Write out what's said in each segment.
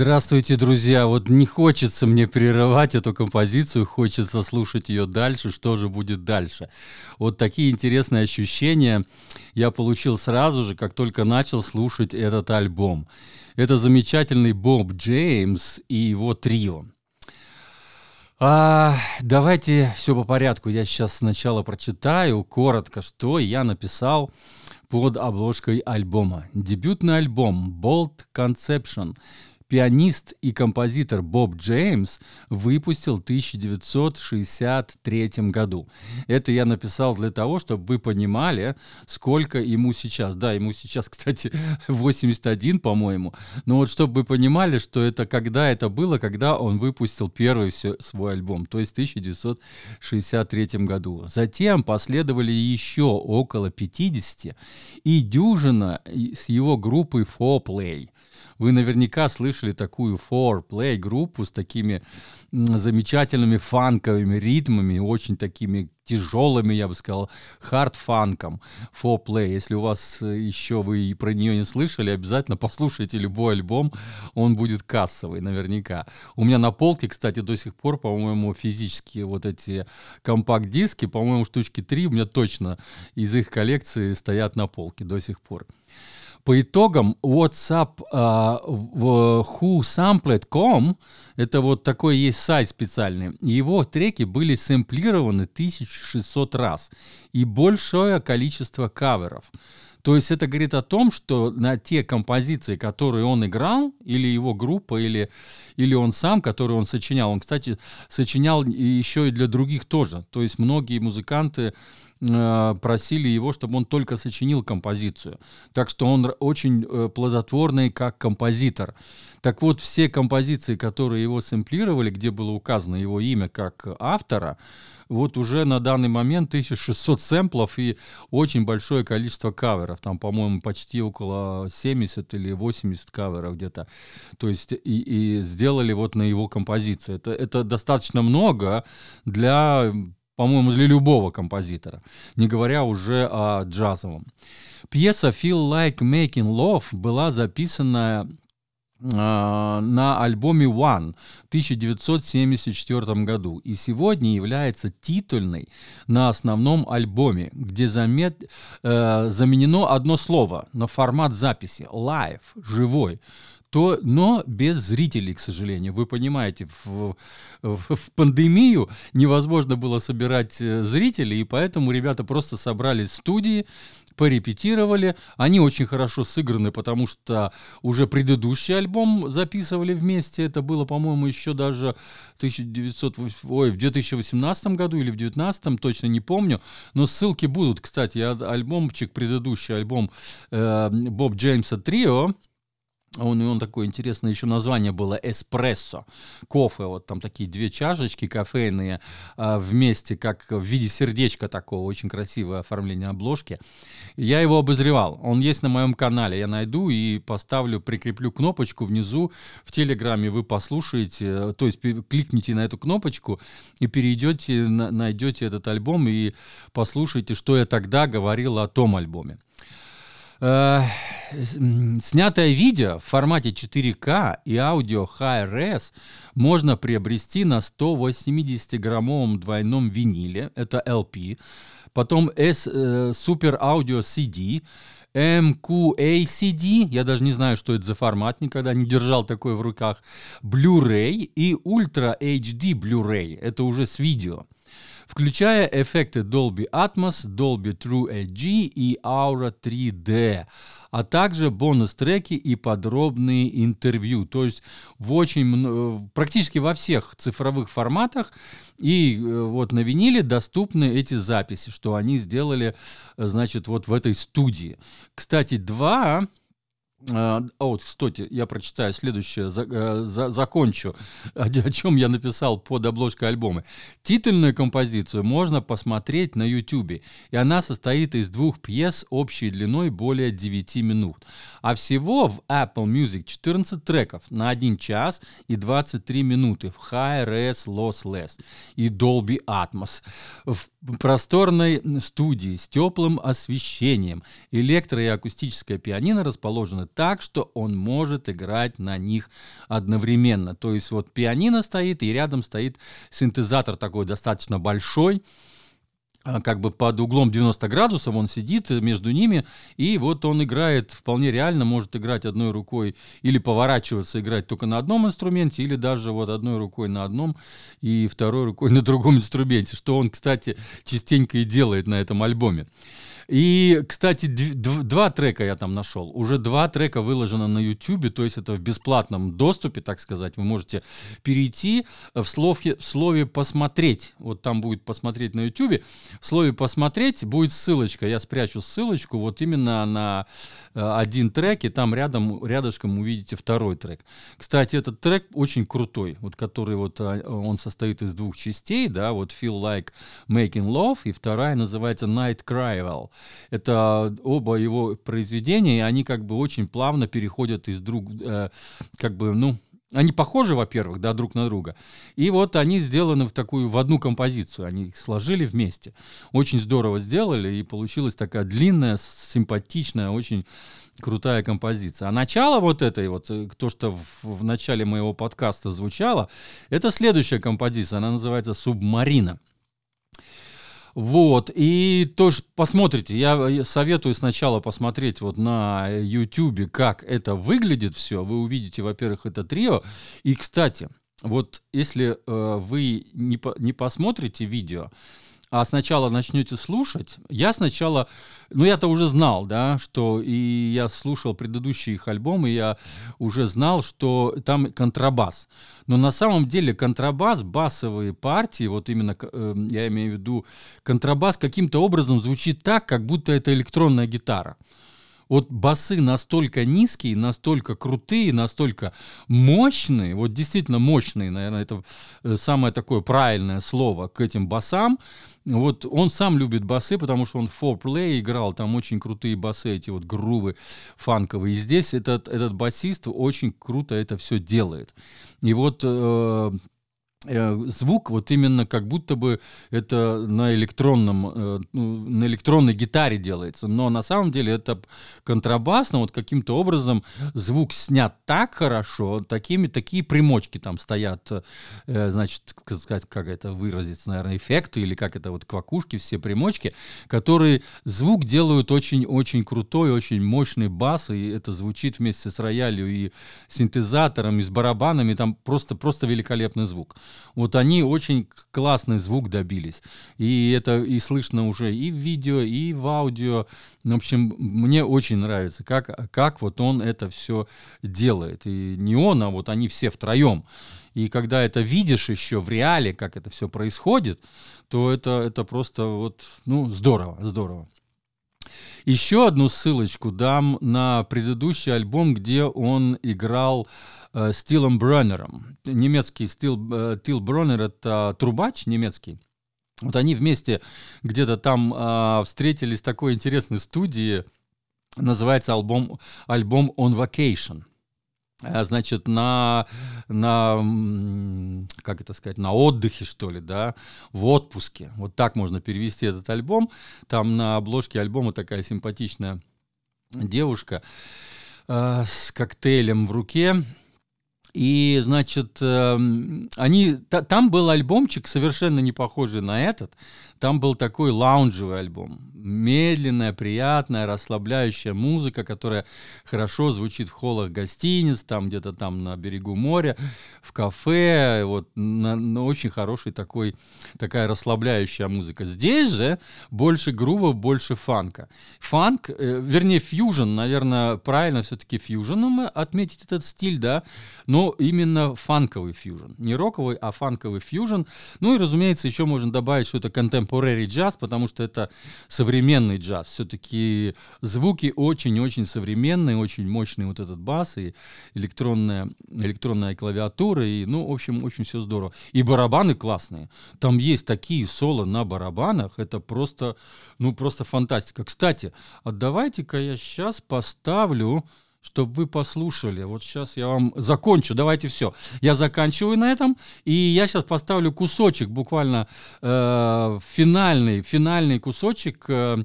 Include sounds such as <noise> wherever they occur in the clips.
Здравствуйте, друзья. Вот не хочется мне прерывать эту композицию, хочется слушать ее дальше, что же будет дальше. Вот такие интересные ощущения я получил сразу же, как только начал слушать этот альбом. Это замечательный Боб Джеймс и его трио. А, давайте все по порядку. Я сейчас сначала прочитаю коротко, что я написал под обложкой альбома. Дебютный альбом Bold Conception пианист и композитор Боб Джеймс выпустил в 1963 году. Это я написал для того, чтобы вы понимали, сколько ему сейчас. Да, ему сейчас, <laughs> кстати, 81, по-моему. Но вот чтобы вы понимали, что это когда это было, когда он выпустил первый все, свой альбом, то есть в 1963 году. Затем последовали еще около 50 и дюжина с его группой Foreplay. Вы наверняка слышали такую four-play группу с такими замечательными фанковыми ритмами, очень такими тяжелыми, я бы сказал, хард-фанком four-play. Если у вас э, еще вы про нее не слышали, обязательно <laughs> послушайте любой альбом, он будет кассовый, наверняка. У меня на полке, кстати, до сих пор, по-моему, физические вот эти компакт-диски, по-моему, штучки три у меня точно из их коллекции стоят на полке до сих пор. По итогам WhatsApp uh, в whosampled.com, это вот такой есть сайт специальный, его треки были сэмплированы 1600 раз и большое количество каверов. То есть это говорит о том, что на те композиции, которые он играл, или его группа, или, или он сам, которые он сочинял, он, кстати, сочинял еще и для других тоже. То есть многие музыканты Э, просили его, чтобы он только сочинил композицию. Так что он очень э, плодотворный как композитор. Так вот, все композиции, которые его сэмплировали, где было указано его имя как автора, вот уже на данный момент 1600 сэмплов и очень большое количество каверов. Там, по-моему, почти около 70 или 80 каверов где-то. То есть и, и сделали вот на его композиции. Это, это достаточно много для по-моему, для любого композитора, не говоря уже о джазовом. Пьеса «Feel Like Making Love» была записана э, на альбоме One в 1974 году и сегодня является титульной на основном альбоме, где замет, э, заменено одно слово на формат записи – live, живой то, но без зрителей, к сожалению. Вы понимаете, в, в, в пандемию невозможно было собирать э, зрителей, и поэтому ребята просто собрались в студии, порепетировали. Они очень хорошо сыграны, потому что уже предыдущий альбом записывали вместе. Это было, по-моему, еще даже 1900, ой, в 2018 году или в 2019, точно не помню. Но ссылки будут, кстати, альбомчик, предыдущий альбом э, Боб Джеймса Трио, он, он такое интересное еще название было эспрессо. Кофе, вот там такие две чашечки кофейные а, вместе, как в виде сердечка такого, очень красивое оформление обложки. Я его обозревал. Он есть на моем канале. Я найду и поставлю, прикреплю кнопочку внизу в Телеграме. Вы послушаете, то есть кликните на эту кнопочку и перейдете, найдете этот альбом и послушайте, что я тогда говорил о том альбоме. Э, снятое видео в формате 4К и аудио Hi-Res можно приобрести на 180-граммовом двойном виниле, это LP, потом S э, Super Audio CD, MQA-CD, я даже не знаю, что это за формат, никогда не держал такой в руках, Blu-ray и Ultra HD Blu-ray, это уже с видео включая эффекты Dolby Atmos, Dolby True HD и Aura 3D, а также бонус-треки и подробные интервью. То есть в очень, практически во всех цифровых форматах и э, вот на виниле доступны эти записи, что они сделали, значит, вот в этой студии. Кстати, два а, а вот, кстати, я прочитаю следующее, за, э, за, закончу, <laughs> о, о чем я написал под обложкой альбома. Титульную композицию можно посмотреть на YouTube, и она состоит из двух пьес общей длиной более 9 минут. А всего в Apple Music 14 треков на 1 час и 23 минуты в High-Res Lossless и Dolby Atmos. В просторной студии с теплым освещением электро- и акустическая пианино расположены так, что он может играть на них одновременно. То есть вот пианино стоит, и рядом стоит синтезатор такой достаточно большой, а, как бы под углом 90 градусов, он сидит между ними, и вот он играет вполне реально, может играть одной рукой или поворачиваться, играть только на одном инструменте, или даже вот одной рукой на одном и второй рукой на другом <laughs> инструменте, что он, кстати, частенько и делает на этом альбоме. И, кстати, два трека я там нашел. Уже два трека выложено на YouTube, то есть это в бесплатном доступе, так сказать. Вы можете перейти в слове, в слове «посмотреть». Вот там будет «посмотреть» на YouTube. В слове «посмотреть» будет ссылочка. Я спрячу ссылочку вот именно на э, один трек, и там рядом, рядышком увидите второй трек. Кстати, этот трек очень крутой, вот который вот а, он состоит из двух частей, да, вот «Feel Like Making Love», и вторая называется «Night Cryval». Это оба его произведения, и они как бы очень плавно переходят из друг, э, как бы, ну, они похожи, во-первых, да, друг на друга. И вот они сделаны в такую, в одну композицию. Они их сложили вместе. Очень здорово сделали, и получилась такая длинная, симпатичная, очень крутая композиция. А начало вот этой вот, э, то, что в, в начале моего подкаста звучало, это следующая композиция. Она называется «Субмарина». Вот, и тоже посмотрите, я советую сначала посмотреть вот на YouTube, как это выглядит все. Вы увидите, во-первых, это трио. И, кстати, вот если э, вы не, по, не посмотрите видео, а сначала начнете слушать, я сначала, ну я-то уже знал, да, что и я слушал предыдущие их альбомы, я уже знал, что там контрабас. Но на самом деле контрабас, басовые партии, вот именно э, я имею в виду, контрабас каким-то образом звучит так, как будто это электронная гитара вот басы настолько низкие, настолько крутые, настолько мощные, вот действительно мощные, наверное, это э, самое такое правильное слово к этим басам. Вот он сам любит басы, потому что он в форплей играл, там очень крутые басы, эти вот грувы фанковые. И здесь этот, этот басист очень круто это все делает. И вот Э, звук вот именно как будто бы это на электронном э, ну, на электронной гитаре делается. Но на самом деле это контрабасно вот каким-то образом звук снят так хорошо такими такие примочки там стоят э, значит сказать как это выразиться наверное эффекты или как это вот квакушки все примочки которые звук делают очень очень крутой очень мощный бас и это звучит вместе с роялью и синтезатором и с барабанами там просто просто великолепный звук вот они очень классный звук добились. И это и слышно уже и в видео, и в аудио. В общем, мне очень нравится, как, как вот он это все делает. И не он, а вот они все втроем. И когда это видишь еще в реале, как это все происходит, то это, это просто вот, ну, здорово, здорово. Еще одну ссылочку дам на предыдущий альбом, где он играл э, Стилом Броннером. Немецкий Стил, э, Тил Броннер — это трубач немецкий. Вот они вместе где-то там э, встретились в такой интересной студии, называется альбом, альбом On Vacation. Э, значит, на, на, как это сказать, на отдыхе, что ли, да, в отпуске. Вот так можно перевести этот альбом. Там на обложке альбома такая симпатичная девушка э, с коктейлем в руке. И, значит, э, они, та, там был альбомчик совершенно не похожий на этот. Там был такой лаунжевый альбом. Медленная, приятная, расслабляющая музыка, которая хорошо звучит в холлах гостиниц, там где-то там на берегу моря, в кафе. Вот на, на очень хороший такой, такая расслабляющая музыка. Здесь же больше грува, больше фанка. Фанк, э, вернее, фьюжн, наверное, правильно все-таки фьюжном отметить этот стиль, да, но именно фанковый фьюжн. Не роковый, а фанковый фьюжн. Ну и, разумеется, еще можно добавить, что это contemporary джаз, потому что это современный джаз. Все-таки звуки очень-очень современные, очень мощный вот этот бас и электронная, электронная клавиатура. И, ну, в общем, очень все здорово. И барабаны классные. Там есть такие соло на барабанах. Это просто, ну, просто фантастика. Кстати, а давайте-ка я сейчас поставлю чтобы вы послушали. Вот сейчас я вам закончу. Давайте все. Я заканчиваю на этом. И я сейчас поставлю кусочек, буквально э, финальный, финальный кусочек, э,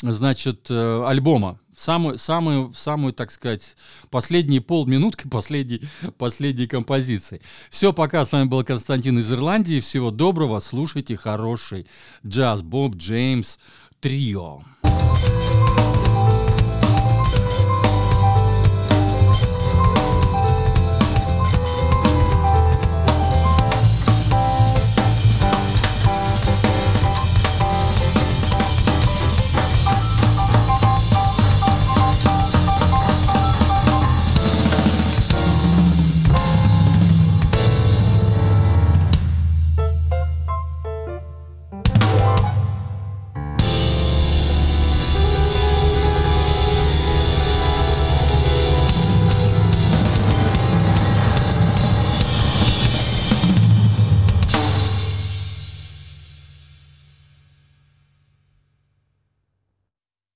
значит, э, альбома. Самую, самую, самую, так сказать, последние полминутки <laughs> последней, последней композиции. Все, пока. С вами был Константин из Ирландии. Всего доброго. Слушайте хороший джаз. Боб Джеймс Трио. Thank you